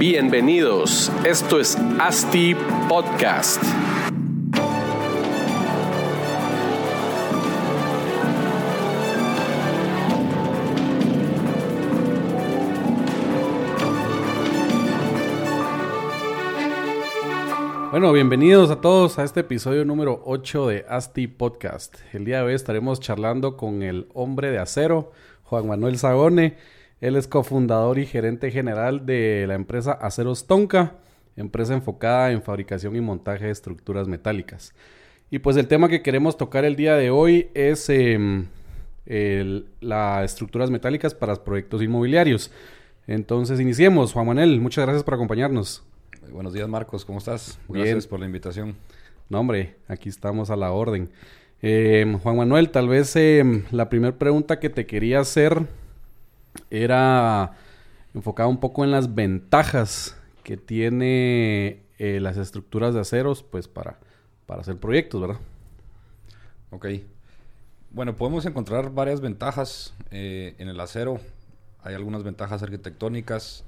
Bienvenidos, esto es ASTI Podcast. Bueno, bienvenidos a todos a este episodio número 8 de ASTI Podcast. El día de hoy estaremos charlando con el hombre de acero, Juan Manuel Sagone. Él es cofundador y gerente general de la empresa Aceros Tonka, empresa enfocada en fabricación y montaje de estructuras metálicas. Y pues el tema que queremos tocar el día de hoy es em, las estructuras metálicas para proyectos inmobiliarios. Entonces iniciemos. Juan Manuel, muchas gracias por acompañarnos. Buenos días, Marcos. ¿Cómo estás? Gracias por la invitación. No, hombre, aquí estamos a la orden. Em, Juan Manuel, tal vez em, la primera pregunta que te quería hacer era enfocada un poco en las ventajas que tiene eh, las estructuras de aceros, pues para, para hacer proyectos, ¿verdad? Ok. Bueno, podemos encontrar varias ventajas eh, en el acero. Hay algunas ventajas arquitectónicas,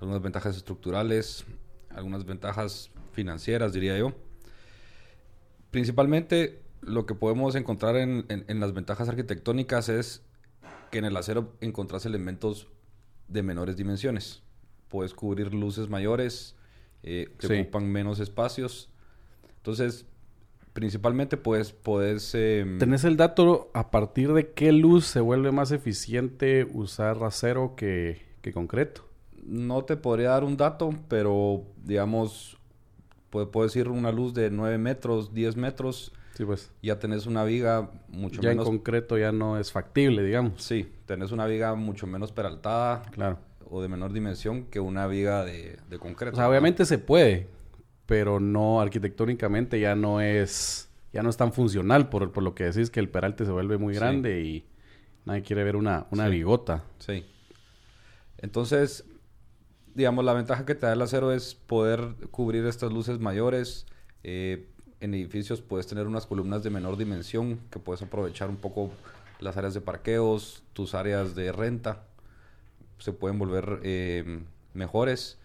algunas ventajas estructurales, algunas ventajas financieras, diría yo. Principalmente lo que podemos encontrar en, las ventajas arquitectónicas es que en el acero encontrás elementos de menores dimensiones. Puedes cubrir luces mayores, eh, que ocupan menos espacios. Entonces, principalmente pues puedes... Em, ¿Tenés el dato a partir de qué luz se vuelve más eficiente usar acero que, que concreto? no te podría dar un dato, pero digamos, puede, puedes ir una luz de 9 metros, 10 metros. Sí, pues. Ya tenés una viga mucho menos. Ya en concreto ya no es factible, digamos. Sí, tenés una viga mucho menos peraltada. Claro. O de menor dimensión que una viga de, concreto. O sea, obviamente se puede, pero no arquitectónicamente ya no es. Ya no es tan funcional por, por lo que decís que el peralte se vuelve muy grande y nadie quiere ver una, una bigota. Sí. Entonces, digamos, la ventaja que te da el acero es poder cubrir estas luces mayores. Eh, en edificios puedes tener unas columnas de menor dimensión que puedes aprovechar un poco las áreas de parqueos, tus áreas de renta. Se pueden volver eh, mejores.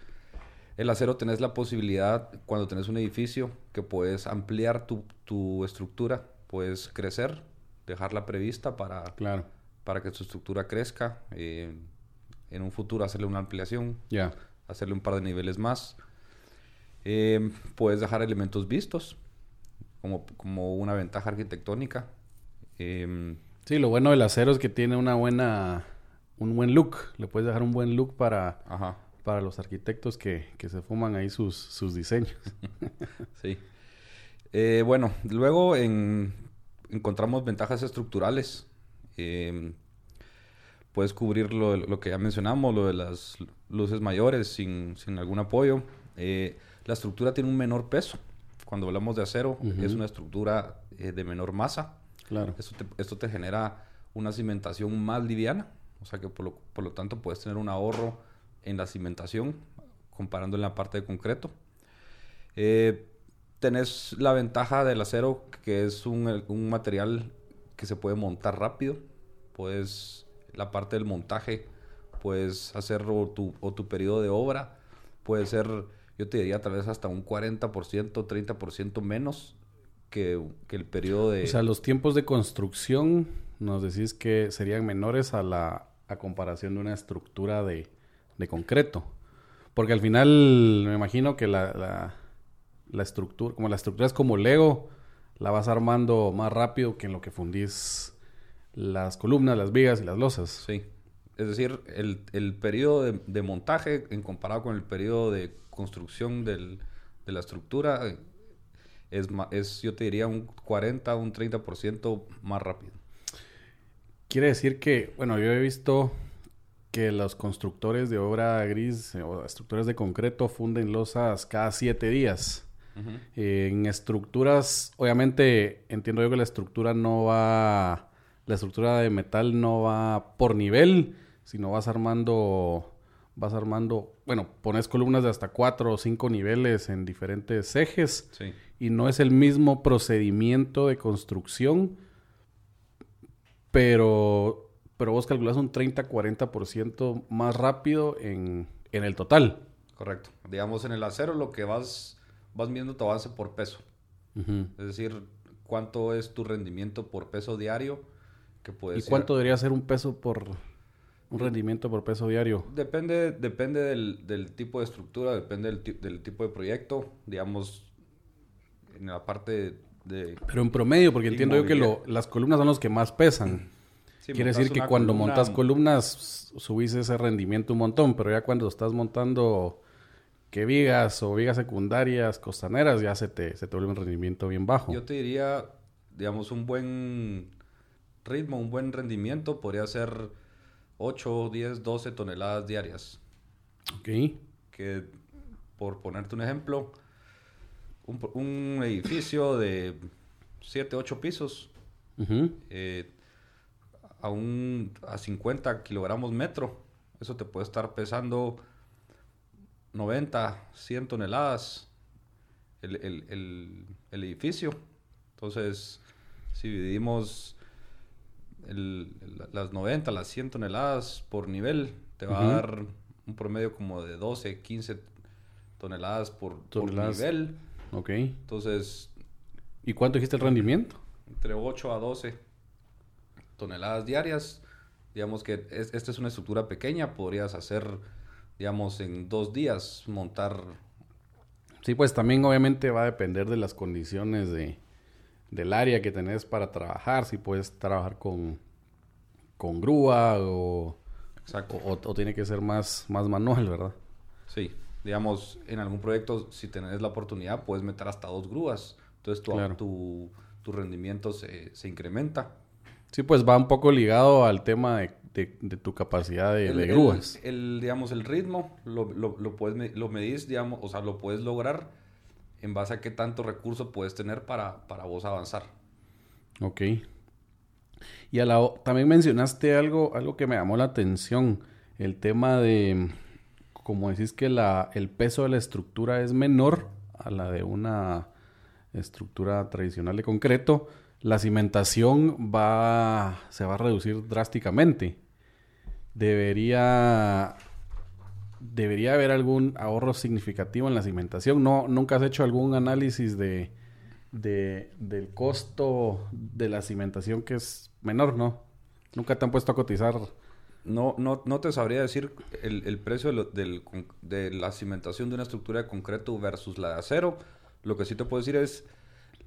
El acero tenés la posibilidad, cuando tenés un edificio, que puedes ampliar tu, tu estructura, puedes crecer, dejarla prevista para, claro. para que tu estructura crezca. Eh, en un futuro hacerle una ampliación, hacerle un par de niveles más. Eh, puedes dejar elementos vistos como, como una ventaja arquitectónica. Eh, sí, lo bueno del acero es que tiene una buena, un buen look. Le puedes dejar un buen look para, para los arquitectos que, que, se fuman ahí sus, sus diseños. sí. Eh, bueno, luego en, encontramos ventajas estructurales. Eh, puedes cubrir lo, lo, que ya mencionamos, lo de las luces mayores sin, sin algún apoyo. Eh, la estructura tiene un menor peso. Cuando hablamos de acero, es una estructura eh, de menor masa. Claro. Esto te, esto te genera una cimentación más liviana. O sea que por lo, por lo tanto puedes tener un ahorro en la cimentación comparando en la parte de concreto. Eh, tenés la ventaja del acero que es un, un material que se puede montar rápido. Puedes la parte del montaje, puedes hacer o tu, o tu periodo de obra, puede ser, yo te diría tal vez hasta un 40%, 30% menos que, que, el periodo de... O sea, los tiempos de construcción nos decís que serían menores a la a comparación de una estructura de, de concreto. Porque al final me imagino que la, la, la, estructura, como la estructura es como Lego, la vas armando más rápido que en lo que fundís las columnas, las vigas y las losas. Sí. Es decir, el, el periodo de, montaje en comparado con el periodo de construcción del, de la estructura eh, es, es, yo te diría, un 40, un 30% más rápido. Quiere decir que, bueno, yo he visto que los constructores de obra gris o estructuras de concreto funden losas cada siete días. en estructuras, obviamente entiendo yo que la estructura no va la estructura de metal no va por nivel, sino vas armando, vas armando, bueno, pones columnas de hasta cuatro o cinco niveles en diferentes ejes y no es el mismo procedimiento de construcción, pero, pero vos calculas un 30-40% más rápido en, en el total. Correcto. Digamos, en el acero lo que vas, vas viendo tu avance por peso. Es decir, cuánto es tu rendimiento por peso diario. Que puede ¿Y ser- cuánto debería ser un peso por... un rendimiento por peso diario? Depende, depende del, del tipo de estructura, depende del, del tipo de proyecto. Digamos, en la parte de... Pero en promedio, porque entiendo yo que lo- las columnas son los que más pesan. Sí, Quiere decir que cuando columna- montas columnas subís ese rendimiento un montón, pero ya cuando estás montando que vigas o vigas secundarias, costaneras, ya se te, se te vuelve un rendimiento bien bajo. Yo te diría, digamos, un buen ritmo, un buen rendimiento podría ser 8, 10, 12 toneladas diarias. Ok. Que, por ponerte un ejemplo, un, un edificio de 7, 8 pisos Ujú. eh, a, un, a 50 kilogramos metro, eso te puede estar pesando 90, 100 toneladas el, el- el- el edificio. Entonces, si dividimos el- el- las 90, las 100 toneladas por nivel, te va a dar un promedio como de 12, 15 toneladas por, por Toneladas. nivel. Ok. Entonces, ¿Y cuánto dijiste el rendimiento? entre 8 a 12 toneladas diarias. Digamos que es- esta es una estructura pequeña, podrías hacer, digamos, en dos días montar. Sí, pues también obviamente va a depender de las condiciones de, del área que tenés para trabajar. Si puedes trabajar con, con grúa o, Exacto. o, o tiene que ser más, más manual, ¿verdad? Sí, digamos, en algún proyecto, si tenés la oportunidad, puedes meter hasta dos grúas. Entonces tu, Claro. tu, tu rendimiento se, se incrementa. Sí, pues va un poco ligado al tema de, de- de tu capacidad de, El- de el- grúas. El, digamos, el ritmo lo, lo, lo puedes, me- lo medís, digamos, o sea, lo puedes lograr en base a qué tanto recurso puedes tener para, para vos avanzar. Ok. Y a la, también mencionaste algo, algo que me llamó la atención, el tema de, como decís que la, el peso de la estructura es menor a la de una estructura tradicional de concreto, la cimentación va, se va a reducir drásticamente. Debería, debería haber algún ahorro significativo en la cimentación. No, ¿Nunca has hecho algún análisis de, de- del costo de la cimentación que es menor, no? Nunca te han puesto a cotizar. No, no, no te sabría decir el, el precio de, lo- del con- de la cimentación de una estructura de concreto versus la de acero. Lo que sí te puedo decir es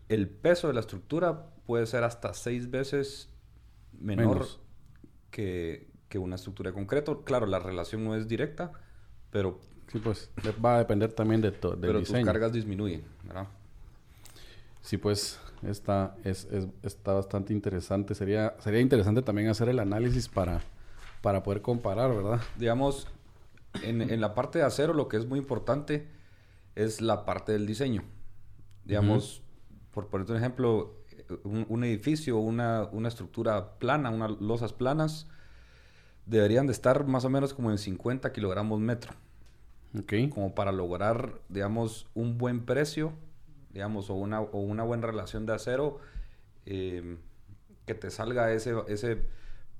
el peso de la estructura puede ser hasta seis veces menor Menos. que, que una estructura de concreto. Claro, la relación no es directa, pero, Sí, pues va a depender también de to- del pero tus diseño. cargas disminuyen, ¿verdad? Sí, pues está, es, es- está bastante interesante. Sería, sería interesante también hacer el análisis para, para poder comparar, ¿verdad? Digamos, en, en la parte de acero lo que es muy importante es la parte del diseño. Digamos, por ponerte un ejemplo, un, un edificio, una, una estructura plana, unas losas planas, deberían de estar más o menos como en 50 kilogramos metro, Ok. como para lograr, digamos, un buen precio, digamos, o una, o una buena relación de acero, eh, que te salga ese, ese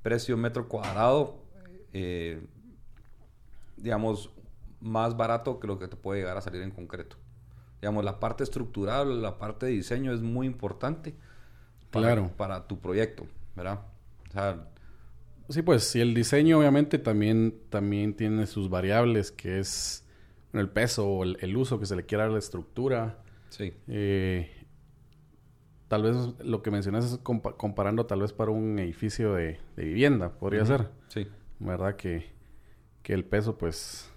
precio metro cuadrado, eh, digamos, más barato que lo que te puede llegar a salir en concreto. Digamos, la parte estructural, la parte de diseño es muy importante para, Claro. para tu proyecto, ¿verdad? O sea, Sí, pues sí, el diseño obviamente también, también tiene sus variables, que es bueno, el peso o el, el uso que se le quiera dar a la estructura. sí, Eh, tal vez lo que mencionas es compa- comparando tal vez para un edificio de, de vivienda, podría ser. sí, ¿Verdad? Que, que el peso pues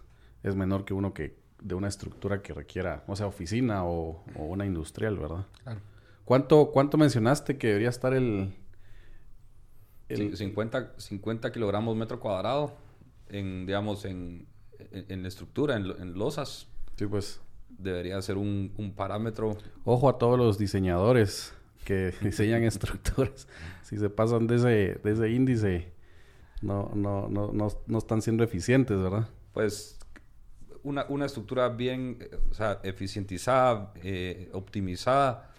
es menor que uno que de una estructura que requiera, o sea, oficina o, o una industrial, ¿verdad? claro. ¿Cuánto, ¿Cuánto mencionaste que debería estar el... el- Cin- 50, 50 kilogramos metro cuadrado en, digamos, en, en, estructura, en, lo- en losas, Sí, pues debería ser un, un parámetro. Ojo a todos los diseñadores que diseñan estructuras. Si se pasan de ese, de ese índice, no, no, no, no, no están siendo eficientes, ¿verdad? pues una, una estructura bien, o sea, eficientizada, eh, optimizada,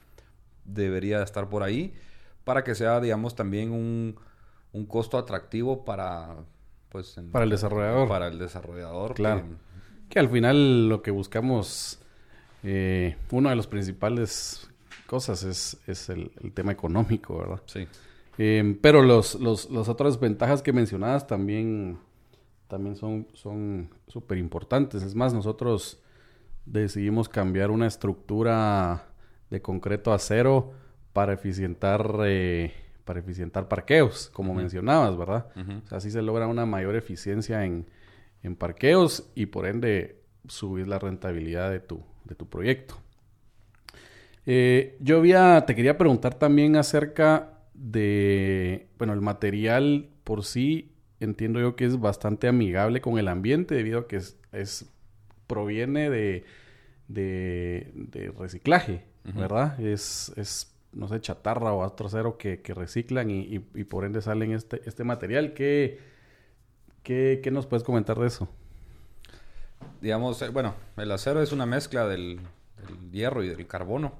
debería estar por ahí para que sea, digamos, también un, un costo atractivo para, pues, en- Para el desarrollador. Para el desarrollador. Claro. Que al final lo que buscamos, eh, una de las principales cosas es, el, tema económico, ¿verdad? Sí. Eh, pero los, los, las otras ventajas que mencionabas también, también son súper importantes. Es más, nosotros decidimos cambiar una estructura de concreto a acero para eficientar, eh, para eficientar parqueos, como mencionabas, ¿verdad? O sea, así se logra una mayor eficiencia en, en parqueos y por ende subir la rentabilidad de tu, de tu proyecto. Eh, yo había, te quería preguntar también acerca de, bueno, el material por sí, entiendo yo que es bastante amigable con el ambiente debido a que es, proviene de, de, reciclaje, ¿verdad? Es, es, no sé, chatarra o acero que, que reciclan y, por ende salen este, este material. ¿Qué, qué, qué nos puedes comentar de eso? digamos, eh, bueno, el acero es una mezcla del, hierro y del carbono.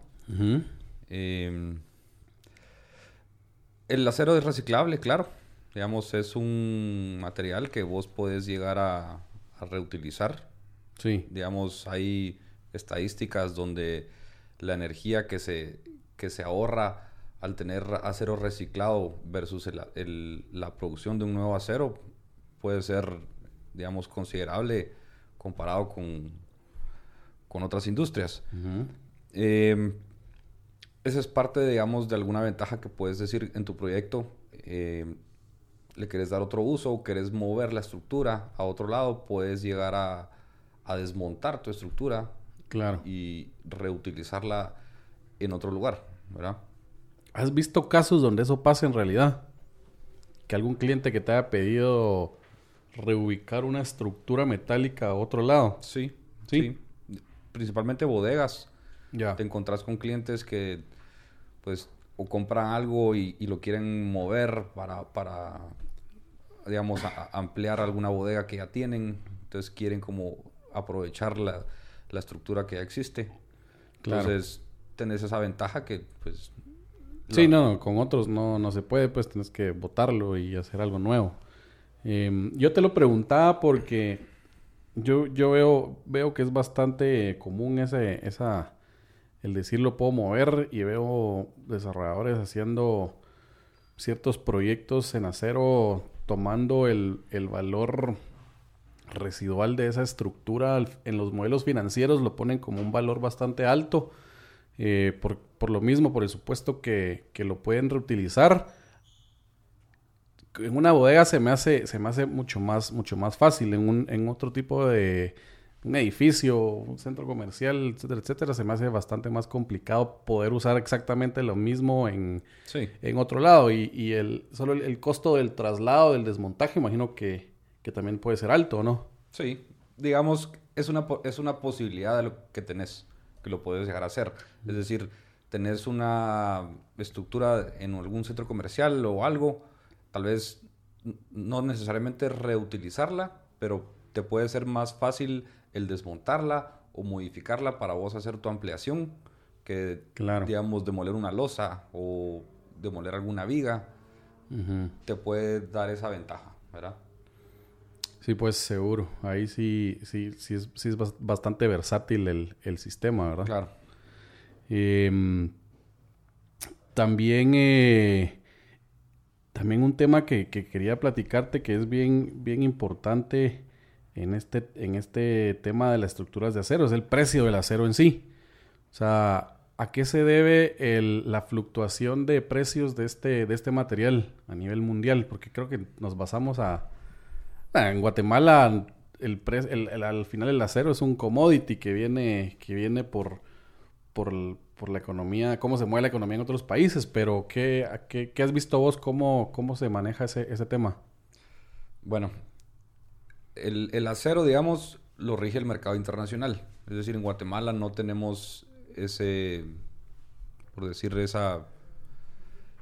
Em, el acero es reciclable, claro. Digamos, es un material que vos podés llegar a, reutilizar. Sí. Digamos, hay estadísticas donde la energía que se, que se ahorra al tener acero reciclado versus la producción de un nuevo acero puede ser, digamos, considerable comparado con, con otras industrias. Em, esa es parte, digamos, de alguna ventaja que puedes decir en tu proyecto. Em, le quieres dar otro uso, quieres mover la estructura a otro lado, puedes llegar a, a desmontar tu estructura claro. y reutilizarla en otro lugar, ¿verdad? ¿Has visto casos donde eso pasa en realidad? Que algún cliente que te haya pedido reubicar una estructura metálica a otro lado. Sí, sí. Principalmente bodegas. Ya. Te encontrás con clientes que, pues, o compran algo y, lo quieren mover para, para digamos, ampliar alguna bodega que ya tienen. Entonces quieren como aprovechar la, la estructura que ya existe. Entonces, tenés esa ventaja que, pues... Sí, no, con otros no, no se puede, pues tienes que botarlo y hacer algo nuevo. Em, yo te lo preguntaba porque yo, yo veo, veo que es bastante común ese, esa, el decir lo puedo mover y veo desarrolladores haciendo ciertos proyectos en acero tomando el, valor residual de esa estructura en los modelos financieros lo ponen como un valor bastante alto eh, por, por, lo mismo, por el supuesto que, que lo pueden reutilizar en una bodega se me hace, se me hace mucho más, mucho más fácil. En, un, en otro tipo de un edificio, un centro comercial, etcétera, etcétera, se me hace bastante más complicado poder usar exactamente lo mismo en, en otro lado. Y, y el, solo el, costo del traslado, del desmontaje, imagino que, que también puede ser alto, ¿no? Sí, digamos, es una, es una posibilidad de lo que tenés, que lo puedes llegar a hacer. Es decir, tenés una estructura en algún centro comercial o algo tal vez no necesariamente reutilizarla, pero te puede ser más fácil el desmontarla o modificarla para vos hacer tu ampliación que, digamos, demoler una losa o demoler alguna viga. Te puede dar esa ventaja, ¿verdad? Sí, pues seguro. Ahí sí, sí, sí es, sí es bastante versátil el, sistema, ¿verdad? Claro. Em, también eh, también un tema que, quería platicarte que es bien, bien importante en este, en este tema de las estructuras de acero, es el precio del acero en sí. O sea, ¿a qué se debe la fluctuación de precios de este, de este material a nivel mundial? Porque creo que nos basamos a... en Guatemala el, el, al final el acero es un commodity que viene, que viene por, por, por la economía, cómo se mueve la economía en otros países, pero ¿qué, qué, has visto vos? ¿Cómo, cómo se maneja ese, ese tema? Bueno, el, el, acero, digamos, lo rige el mercado internacional. Es decir, en Guatemala no tenemos ese, por decir, esa,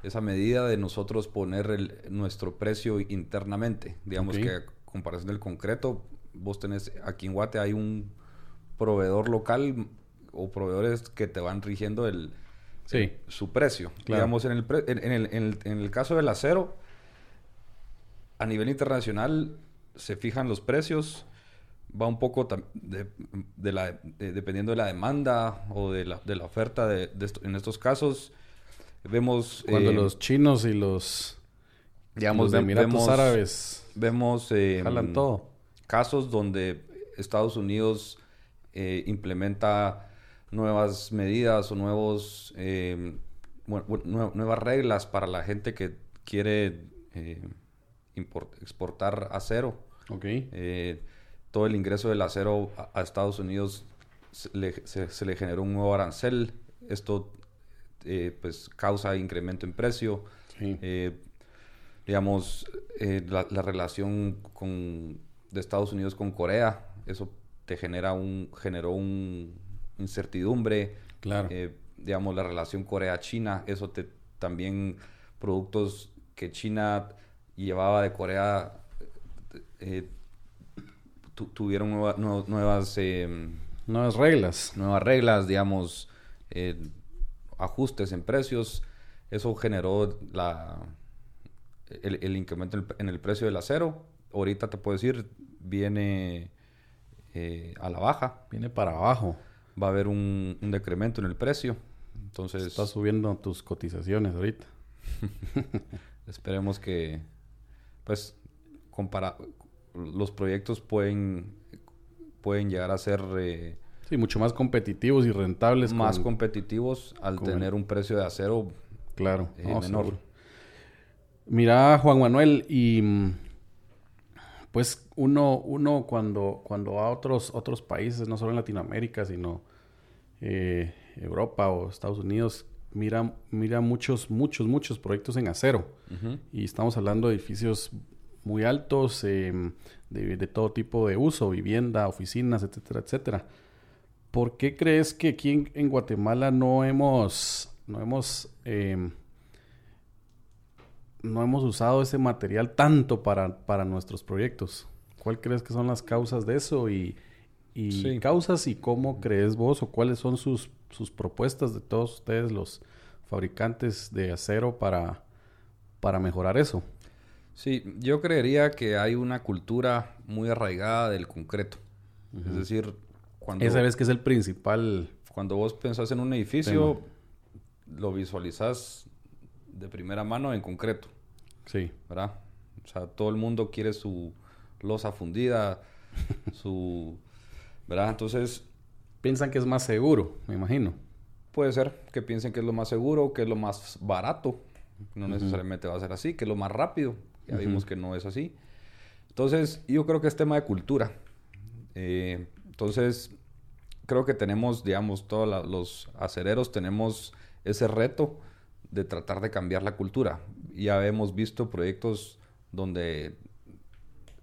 esa medida de nosotros poner el, nuestro precio internamente. Digamos que comparación del concreto, vos tenés, aquí en Guate hay un proveedor local o proveedores que te van rigiendo el, su precio. Digamos, en el, en, el, en, el, caso del acero, a nivel internacional se fijan los precios va un poco de, la, dependiendo de la demanda o de la, de la oferta de, en estos casos. Vemos... Cuando eh, los chinos y los, digamos, los Emiratos Árabes vemos eh, jalan todo. casos donde Estados Unidos eh, implementa nuevas medidas o nuevos nuevas reglas para la gente que quiere exportar acero. Okay todo el ingreso del acero a, Estados Unidos se le, generó un nuevo arancel. Esto eh, pues causa incremento en precio. Eh, digamos, eh, la, relación con, de Estados Unidos con Corea, eso te genera un, generó un incertidumbre. Claro. digamos, la relación Corea-China, eso te también productos que China llevaba de Corea tuvieron nuevas... Em, nuevas reglas. Nuevas reglas, digamos, eh, ajustes en precios. Eso generó la, el, incremento en el, precio del acero. Ahorita te puedo decir, viene eh, a la baja. Viene para abajo. Va a haber un, decremento en el precio. Entonces... Está subiendo tus cotizaciones ahorita. Esperemos que, pues, compara los proyectos pueden, pueden llegar a ser... Eh, sí, mucho más competitivos y rentables. Más competitivos al tener un precio de acero claro, eh, menor. Mira, Juan Manuel, y pues uno, uno cuando, cuando va a otros, otros países, no solo en Latinoamérica, sino eh, Europa o Estados Unidos, mira, mira muchos, muchos, muchos proyectos en acero. Y estamos hablando de edificios muy altos, em, de, todo tipo de uso, vivienda, oficinas, etcétera, etcétera. ¿Por qué crees que aquí en, Guatemala no hemos, no hemos, em, no hemos usado ese material tanto para, para nuestros proyectos? ¿Cuál crees que son las causas de eso? Y, y causas y cómo crees vos o cuáles son sus, sus propuestas de todos ustedes, los fabricantes de acero, para, para mejorar eso. Sí, yo creería que hay una cultura muy arraigada del concreto. Es decir, cuando... Esa vez que es el principal... Cuando vos pensás en un edificio, lo visualizás de primera mano en concreto. Sí. ¿Verdad? O sea, todo el mundo quiere su losa fundida, su... ¿Verdad? Entonces... Piensan que es más seguro, me imagino. Puede ser que piensen que es lo más seguro, que es lo más barato. No necesariamente va a ser así, que es lo más rápido. Ya vimos que no es así. Entonces, yo creo que es tema de cultura. Eh, entonces, creo que tenemos, digamos, todos los acereros tenemos ese reto de tratar de cambiar la cultura. Ya hemos visto proyectos donde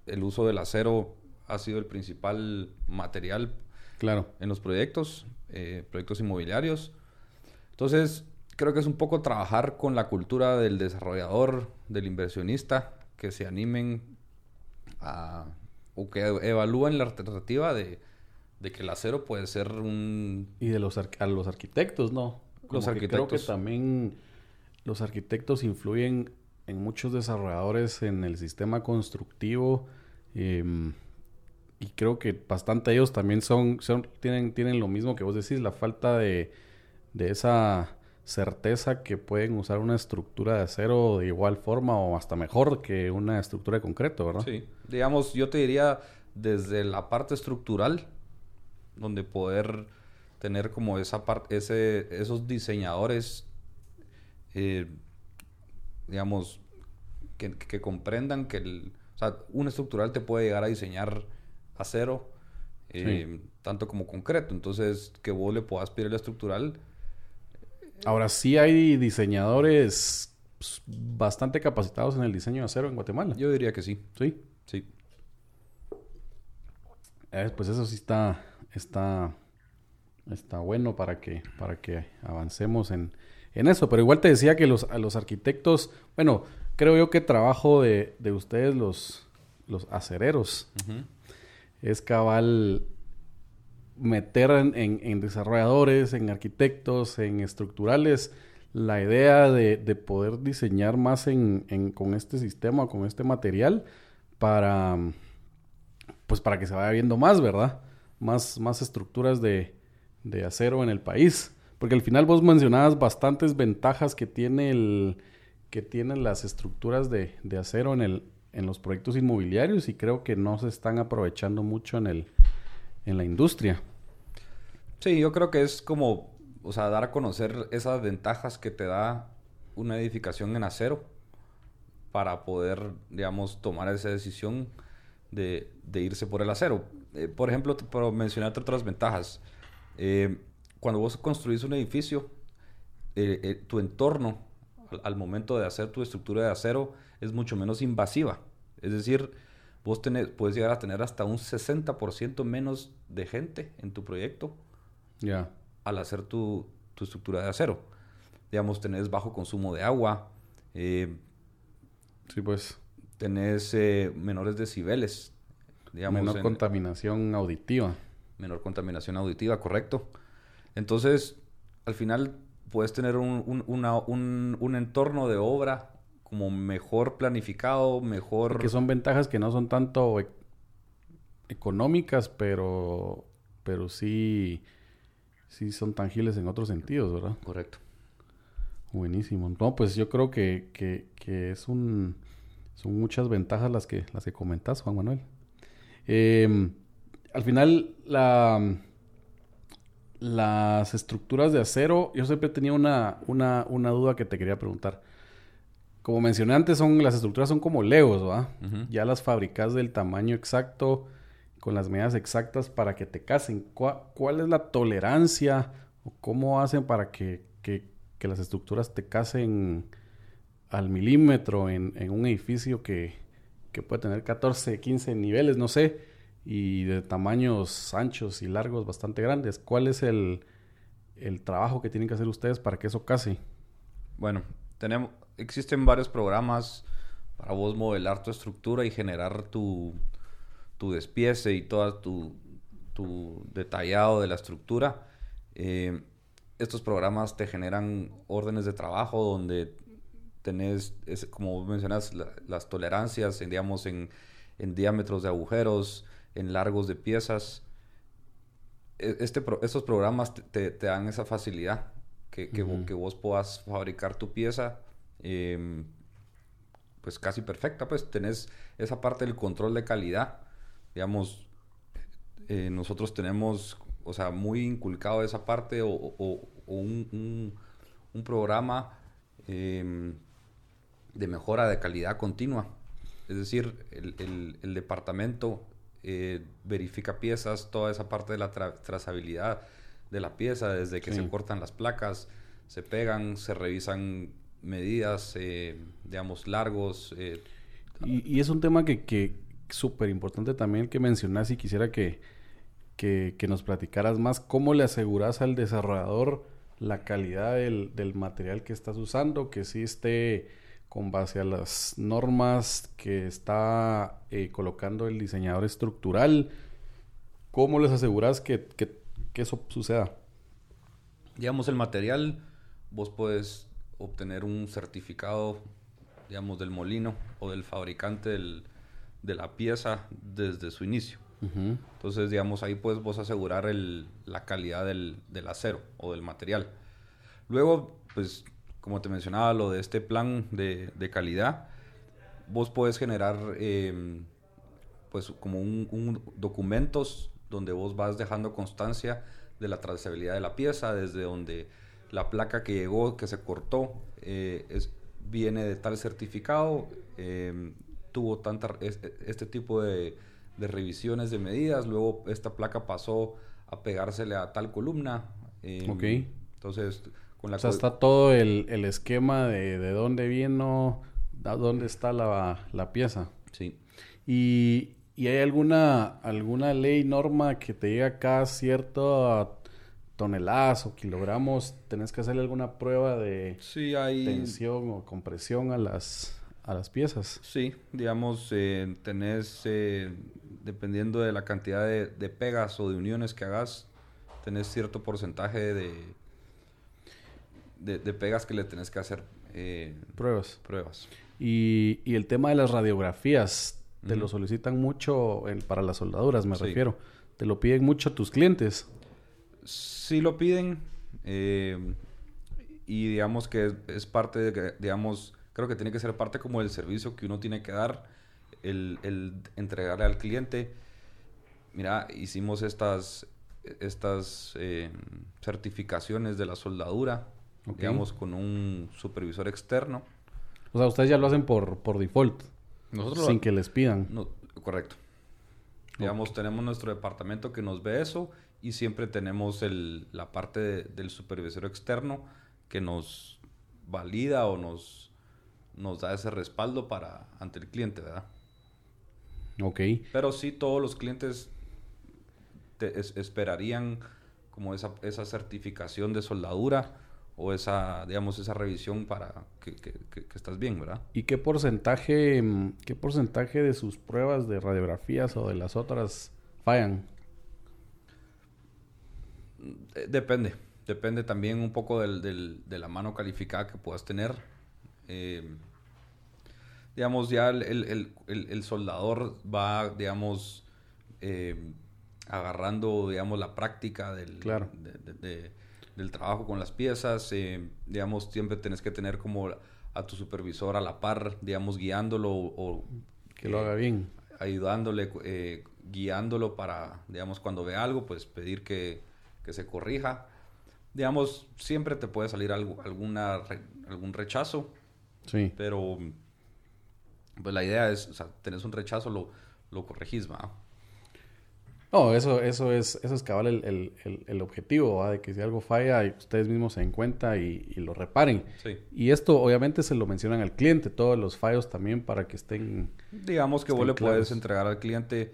el uso del acero ha sido el principal material claro. en los proyectos, eh, proyectos inmobiliarios. Entonces, creo que es un poco trabajar con la cultura del desarrollador, del inversionista, que se animen a, o que evalúen la alternativa de, que el acero puede ser un... Y de los, a los arquitectos, ¿no? los arquitectos. creo que también los arquitectos influyen en muchos desarrolladores en el sistema constructivo. Em, y creo que bastante ellos también son, tienen, tienen lo mismo que vos decís, la falta de, de esa certeza que pueden usar una estructura de acero de igual forma o hasta mejor que una estructura de concreto, ¿verdad? Sí, digamos, yo te diría desde la parte estructural, donde poder tener como esa parte, esos diseñadores, eh, digamos, que, comprendan que el, o sea, un estructural te puede llegar a diseñar acero, eh, tanto como concreto. Entonces, que vos le puedas pedir el estructural Ahora sí hay diseñadores pues, bastante capacitados en el diseño de acero en Guatemala. Yo diría que sí. Sí. Sí. Eh, pues eso sí está, está, está bueno para que, para que avancemos en, eso. Pero igual te decía que los, a los arquitectos, bueno, creo yo que trabajo de, de ustedes los, los acereros es cabal meter en, desarrolladores, en arquitectos, en estructurales, la idea de, poder diseñar más en, con este sistema, con este material, para, pues para que se vaya viendo más, ¿verdad? Más, más estructuras de, de acero en el país. Porque al final vos mencionabas bastantes ventajas que tiene el que tienen las estructuras de, de acero en el en los proyectos inmobiliarios y creo que no se están aprovechando mucho en el en la industria. Sí, yo creo que es como, o sea, dar a conocer esas ventajas que te da una edificación en acero para poder, digamos, tomar esa decisión de, de irse por el acero. Eh, por ejemplo, para mencionarte otras ventajas, eh, cuando vos construís un edificio, eh, tu entorno al, momento de hacer tu estructura de acero es mucho menos invasiva. Es decir, vos tenés, puedes llegar a tener hasta un 60% menos de gente en tu proyecto ya al hacer tu, tu, estructura de acero. Digamos, tenés bajo consumo de agua. sí, pues. Tenés menores decibeles. Digamos, Menor contaminación auditiva. Menor contaminación auditiva, correcto. Entonces, al final puedes tener un, un, entorno de obra como mejor planificado, mejor... Que son ventajas que no son tanto e, económicas, pero, pero sí, sí son tangibles en otros sentidos, ¿verdad? Correcto. Buenísimo. No, pues yo creo que, que, que es un... Son muchas ventajas las que, las que comentas, Juan Manuel. Em, al final, la las estructuras de acero, yo siempre tenía una, una, una, duda que te quería preguntar. Como mencioné antes, son, las estructuras son como legos, ¿va? Ya las fabricas del tamaño exacto, con las medidas exactas para que te casen. ¿Cuál, es la tolerancia o cómo hacen para que, que, que las estructuras te casen al milímetro en, en un edificio que, que puede tener 14, 15 niveles, no sé? Y de tamaños anchos y largos bastante grandes. ¿Cuál es el, trabajo que tienen que hacer ustedes para que eso case? Bueno, tenemos, existen varios programas para vos modelar tu estructura y generar tu, tu despiece y todo tu, tu detallado de la estructura. Eh, estos programas te generan órdenes de trabajo donde tenés, como mencionas, las tolerancias, digamos, en, en diámetros de agujeros, en largos de piezas. E, este, estos programas te, dan esa facilidad que, que, vos puedas fabricar tu pieza em, pues casi perfecta, pues tenés esa parte del control de calidad. Digamos, eh, nosotros tenemos, o sea, muy inculcado esa parte o, un, programa em, de mejora de calidad continua. Es decir, el, el departamento eh, verifica piezas, toda esa parte de la trazabilidad de la pieza, desde que se cortan las placas, se pegan, se revisan medidas, eh, digamos, largos. Eh, y, es un tema que, que súper importante también que mencionas y quisiera que, que, nos platicaras más. ¿Cómo le aseguras al desarrollador la calidad del, del material que estás usando? Que sí esté con base a las normas que está eh, colocando el diseñador estructural. ¿Cómo les aseguras que, eso suceda? Digamos, el material, vos puedes obtener un certificado, digamos, del molino o del fabricante de la pieza desde su inicio. Entonces, digamos, ahí puedes vos asegurar la calidad del, del acero o del material. Luego, pues como te mencionaba, lo de este plan de, calidad, vos puedes generar em, pues como un, documentos donde vos vas dejando constancia de la trazabilidad de la pieza, desde donde la placa que llegó, que se cortó, eh, es, viene de tal certificado, em, tuvo tanta, este tipo de, revisiones de medidas, luego esta placa pasó a pegársele a tal columna. Em, ok. Entonces, o sea, está todo el, esquema de, de dónde vino, dónde está la, pieza. Sí. Y, hay alguna, alguna ley, norma que te diga cada cierto toneladas o kilogramos, tenés que hacerle alguna prueba de tensión o compresión a las, a las piezas. Sí, digamos, eh, tenés, eh, dependiendo de la cantidad de, de, pegas o de uniones que hagas, tenés cierto porcentaje de de, pegas que le tenés que hacer eh, pruebas. pruebas. Y, y, el tema de las radiografías, te lo solicitan mucho en- para las soldaduras, me Sí. refiero. Te lo piden mucho tus clientes. sí lo piden eh, y digamos que es, es parte de que, digamos, creo que tiene que ser parte como del servicio que uno tiene que dar, el, el entregarle al cliente. Mira, hicimos estas, estas eh, certificaciones de la soldadura, Ok. digamos, con un supervisor externo. O sea, ustedes ya lo hacen por, por default, Nosotros sin lo- que les pidan. No, correcto. Digamos, tenemos nuestro departamento que nos ve eso y siempre tenemos el, la parte de- del supervisor externo que nos valida o nos, nos da ese respaldo para ante el cliente, ¿verdad? Ok. Pero sí todos los clientes te es- esperarían como esa, esa certificación de soldadura o esa, digamos, esa revisión para que, que- que- que estás bien, ¿verdad? ¿Y qué porcentaje, mm, qué porcentaje de sus pruebas de radiografías o de las otras fallan? Eh, Depende. Depende también un poco del, del- de la mano calificada que puedas tener. Eh, digamos, ya el, el- el- el- el soldador va, digamos, eh, agarrando, digamos, la práctica del, Claro. de- de- de- del trabajo con las piezas. eh, digamos, siempre tenés que tener como a tu supervisor a la par, digamos, guiándolo o Que lo eh, haga bien. ayudándole, eh, guiándolo para, digamos, cuando ve algo, pues pedir que, que se corrija. Digamos, siempre te puede salir algo, alguna, re- algún rechazo, Sí. pero pues la idea es, o sea, tenés un rechazo, lo, lo corregís, ¿va? No, eso, eso es, eso es cabal el, el, el, el objetivo, ¿va? de que si algo falla, ustedes mismos se den cuenta y, y lo reparen. Sí. Y esto obviamente se lo mencionan al cliente, todos los fallos también para que estén... Digamos que vos le puedes entregar al cliente,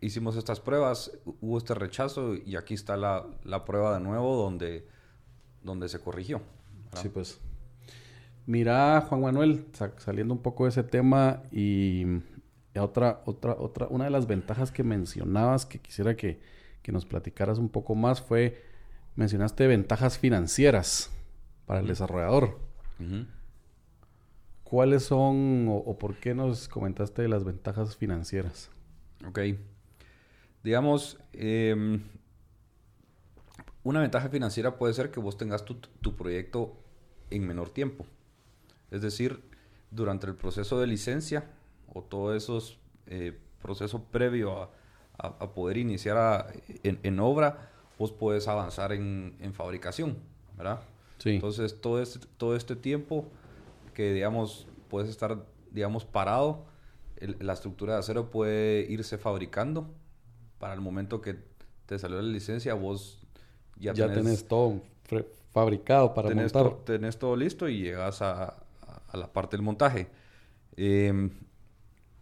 hicimos estas pruebas, hu- hubo este rechazo y aquí está la, la prueba de nuevo donde, donde se corrigió. ¿verdad? Sí, pues. Mira, Juan Manuel, sa- saliendo un poco de ese tema y, otra, otra, otra, una de las ventajas que mencionabas que quisiera que, que nos platicaras un poco más fue, mencionaste ventajas financieras para el desarrollador. ¿Cuáles son o, o por qué nos comentaste de las ventajas financieras? Ok. Digamos, em, una ventaja financiera puede ser que vos tengas tu, tu proyecto en menor tiempo. Es decir, durante el proceso de licencia o todo esos eh, proceso previo a, a- a poder iniciar a- en, en obra, vos puedes avanzar en, en fabricación, ¿verdad? Sí. Entonces, todo este, todo este tiempo que, digamos, puedes estar, digamos, parado, el- la estructura de acero puede irse fabricando. Para el momento que te salió la licencia, vos ya, ya tenés, tenés todo fabricado para tenés montar. to- tenés todo listo y llegas a, a- a la parte del montaje. Em,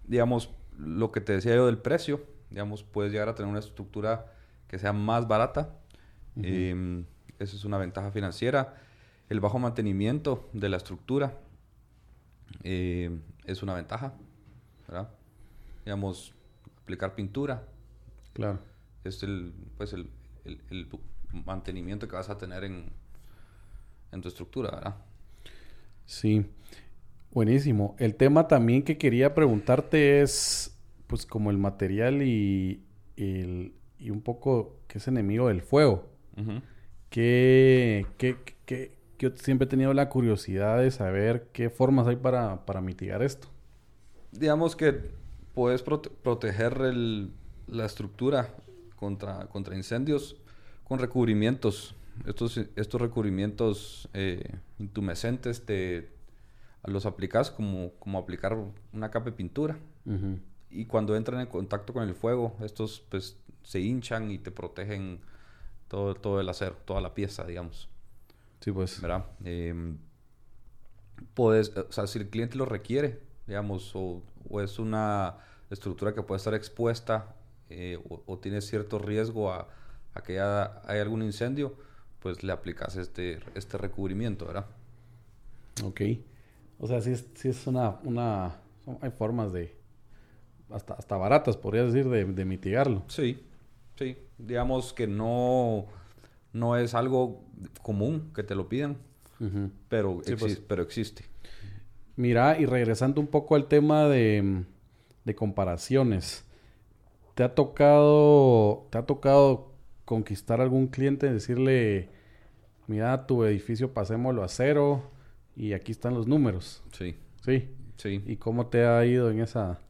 digamos, lo que te decía yo del precio, digamos, puedes llegar a tener una estructura que sea más barata. Em, eso es una ventaja financiera. El bajo mantenimiento de la estructura em, es una ventaja, ¿verdad? Digamos, aplicar pintura Claro. es el, pues el, el- el mantenimiento que vas a tener en, en tu estructura, ¿verdad? Sí, buenísimo. El tema también que quería preguntarte es, pues como el material y, y el- y un poco que es enemigo del fuego. Que, que, que- que yo siempre he tenido la curiosidad de saber qué formas hay para, para mitigar esto. Digamos que puedes prote- proteger el- la estructura contra, contra incendios con recubrimientos. Estos, estos recubrimientos eh, intumescentes te los aplicas como, como aplicar una capa de pintura. Y cuando entran en contacto con el fuego, estos pues se hinchan y te protegen todo, todo el acero, toda la pieza, digamos. Sí, pues. ¿verdad? Em, puedes, o sea, si el cliente lo requiere, digamos, o, o es una estructura que puede estar expuesta eh, o, o tiene cierto riesgo a, a que haya, haya algún incendio, pues le aplicas este, este recubrimiento, ¿verdad? Ok. O sea, sí es, sí es una, una... hay formas de... Hasta, hasta baratas, podría decir, de, de mitigarlo. Sí, sí. Digamos que no, no es algo común que te lo pidan, pero, Sí, exi- pues. pero existe. Mira, y regresando un poco al tema de, de comparaciones. ¿Te ha tocado, te ha tocado conquistar algún cliente, decirle, mira, tu edificio pasémoslo a cero y aquí están los números? Sí. Sí. Sí. ¿Y cómo te ha ido en esa,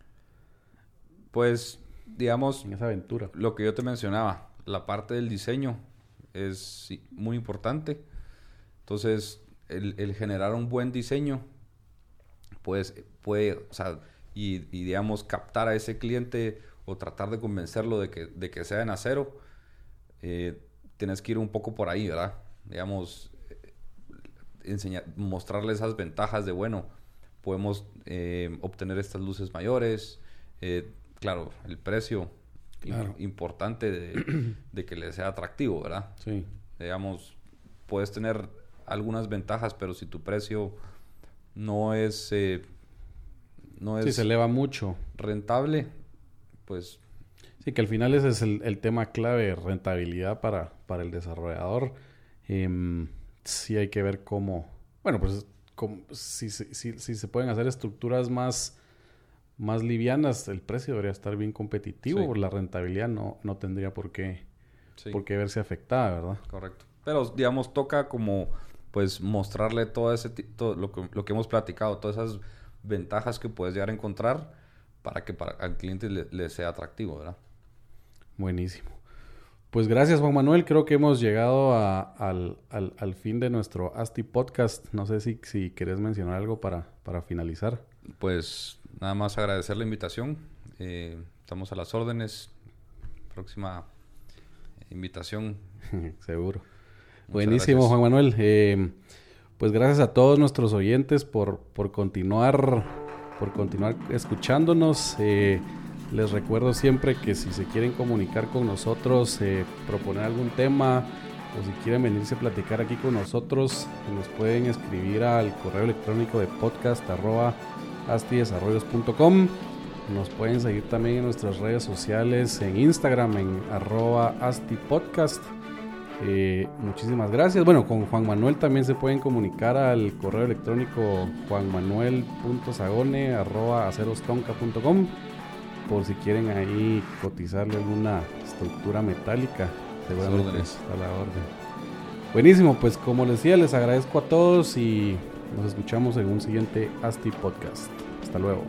Pues, digamos, en esa aventura? lo que yo te mencionaba, la parte del diseño es muy importante. Entonces, el, el generar un buen diseño, pues, puede, o sea, y, y, digamos, captar a ese cliente o tratar de convencerlo de que, de que sea en acero, eh, tienes que ir un poco por ahí, ¿verdad? Digamos, enseñar, mostrarle esas ventajas de, bueno, podemos eh, obtener estas luces mayores, eh, claro, el precio Claro. importante de, de que le sea atractivo, ¿verdad? Sí. Digamos, puedes tener algunas ventajas, pero si tu precio no es, eh, no Sí, es se eleva mucho. rentable, pues Sí, que al final ese es el, el tema clave, rentabilidad para, para el desarrollador. Em, sí hay que ver cómo, bueno, pues cómo- si, si, si- si se pueden hacer estructuras más, más livianas, el precio debería estar bien competitivo, Sí. la rentabilidad no, no tendría por qué, sí, por qué verse afectada, ¿verdad? correcto. Pero digamos, toca como pues mostrarle todo ese todo lo que, lo que hemos platicado, todas esas ventajas que puedes llegar a encontrar para que para al cliente le, le sea atractivo, ¿verdad? Buenísimo. Pues gracias Juan Manuel, creo que hemos llegado a- al, al- al fin de nuestro ASTI podcast. No sé si, si querés mencionar algo para, para finalizar. Pues nada más agradecer la invitación. eh, estamos a las órdenes. Próxima invitación. Seguro. Muchas Buenísimo, gracias. Juan Manuel. Eh, pues gracias a todos nuestros oyentes por, por continuar, por continuar escuchándonos. Eh, les recuerdo siempre que si se quieren comunicar con nosotros, eh, proponer algún tema o si quieren venirse a platicar aquí con nosotros, nos pueden escribir al correo electrónico de podcast arroba astidesarrollos.com. Nos pueden seguir también en nuestras redes sociales, en Instagram, en arroba astipodcast. Eh, muchísimas gracias. Bueno, con Juan Manuel también se pueden comunicar al correo electrónico juanmanuel.sagone.com por si quieren ahí cotizarle alguna estructura metálica. Seguramente a la orden. Buenísimo, pues como les decía, les agradezco a todos y nos escuchamos en un siguiente Asti Podcast. Hasta luego.